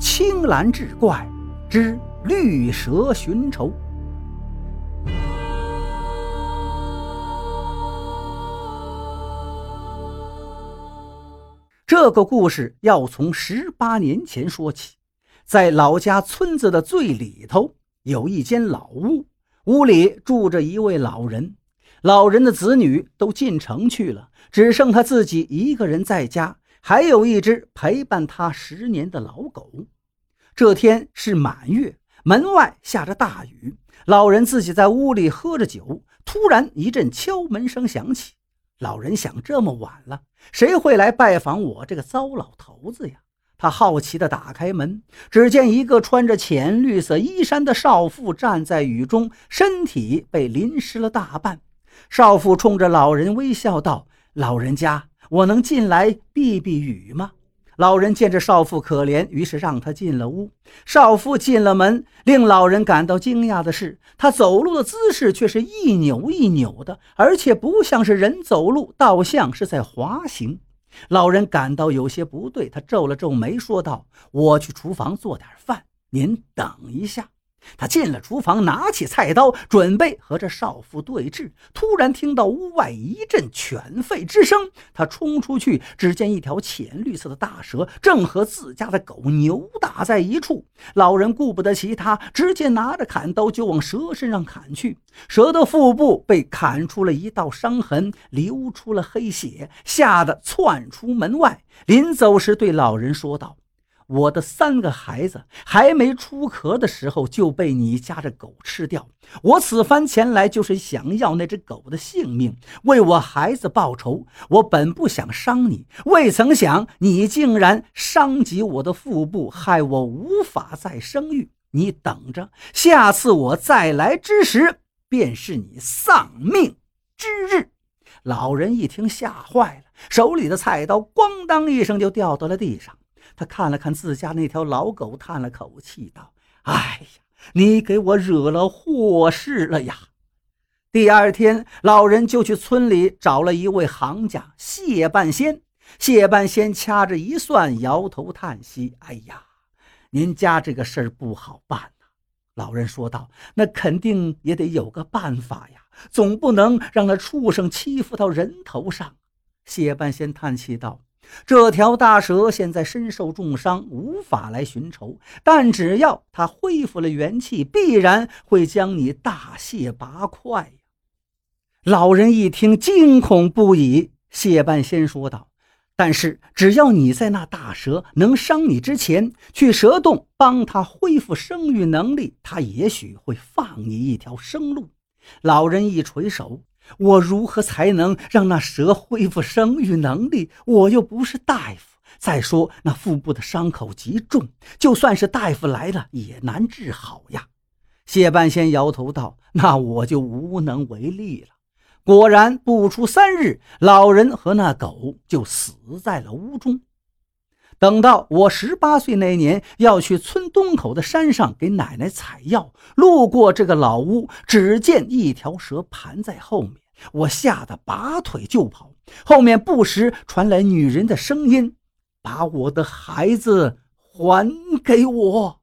青蓝志怪之绿蛇寻仇。这个故事要从十八年前说起，在老家村子的最里头有一间老屋，屋里住着一位老人。老人的子女都进城去了，只剩他自己一个人在家，还有一只陪伴他十年的老狗。这天是满月，门外下着大雨，老人自己在屋里喝着酒，突然一阵敲门声响起。老人想：这么晚了，谁会来拜访我这个糟老头子呀？他好奇地打开门，只见一个穿着浅绿色衣衫的少妇站在雨中，身体被淋湿了大半。少妇冲着老人微笑道：“老人家，我能进来避避雨吗？”老人见这少妇可怜，于是让她进了屋。少妇进了门，令老人感到惊讶的是，她走路的姿势却是一扭一扭的，而且不像是人走路，倒像是在滑行。老人感到有些不对，他皱了皱眉，说道：“我去厨房做点饭，您等一下。”他进了厨房，拿起菜刀，准备和这少妇对峙。突然听到屋外一阵犬吠之声，他冲出去，只见一条浅绿色的大蛇正和自家的狗扭打在一处。老人顾不得其他，直接拿着砍刀就往蛇身上砍去。蛇的腹部被砍出了一道伤痕，流出了黑血，吓得窜出门外。临走时，对老人说道。我的三个孩子还没出壳的时候就被你家的狗吃掉。我此番前来就是想要那只狗的性命，为我孩子报仇。我本不想伤你，未曾想你竟然伤及我的腹部，害我无法再生育。你等着，下次我再来之时，便是你丧命之日。老人一听，吓坏了，手里的菜刀咣当一声就掉到了地上。他看了看自家那条老狗，叹了口气，道：“哎呀，你给我惹了祸事了呀！”第二天，老人就去村里找了一位行家谢半仙。谢半仙掐着一算，摇头叹息：“哎呀，您家这个事儿不好办呐。”老人说道：“那肯定也得有个办法呀，总不能让那畜生欺负到人头上。”谢半仙叹气道。这条大蛇现在身受重伤，无法来寻仇。但只要它恢复了元气，必然会将你大卸八块呀！老人一听，惊恐不已。谢半仙说道：“但是只要你在那大蛇能伤你之前，去蛇洞帮他恢复生育能力，他也许会放你一条生路。”老人一垂手。我如何才能让那蛇恢复生育能力？我又不是大夫。再说那腹部的伤口极重，就算是大夫来了也难治好呀。谢半仙摇头道：“那我就无能为力了。”果然，不出三日，老人和那狗就死在了屋中。等到我十八岁那年，要去村东口的山上给奶奶采药，路过这个老屋，只见一条蛇盘在后面，我吓得拔腿就跑。后面不时传来女人的声音：“把我的孩子还给我。”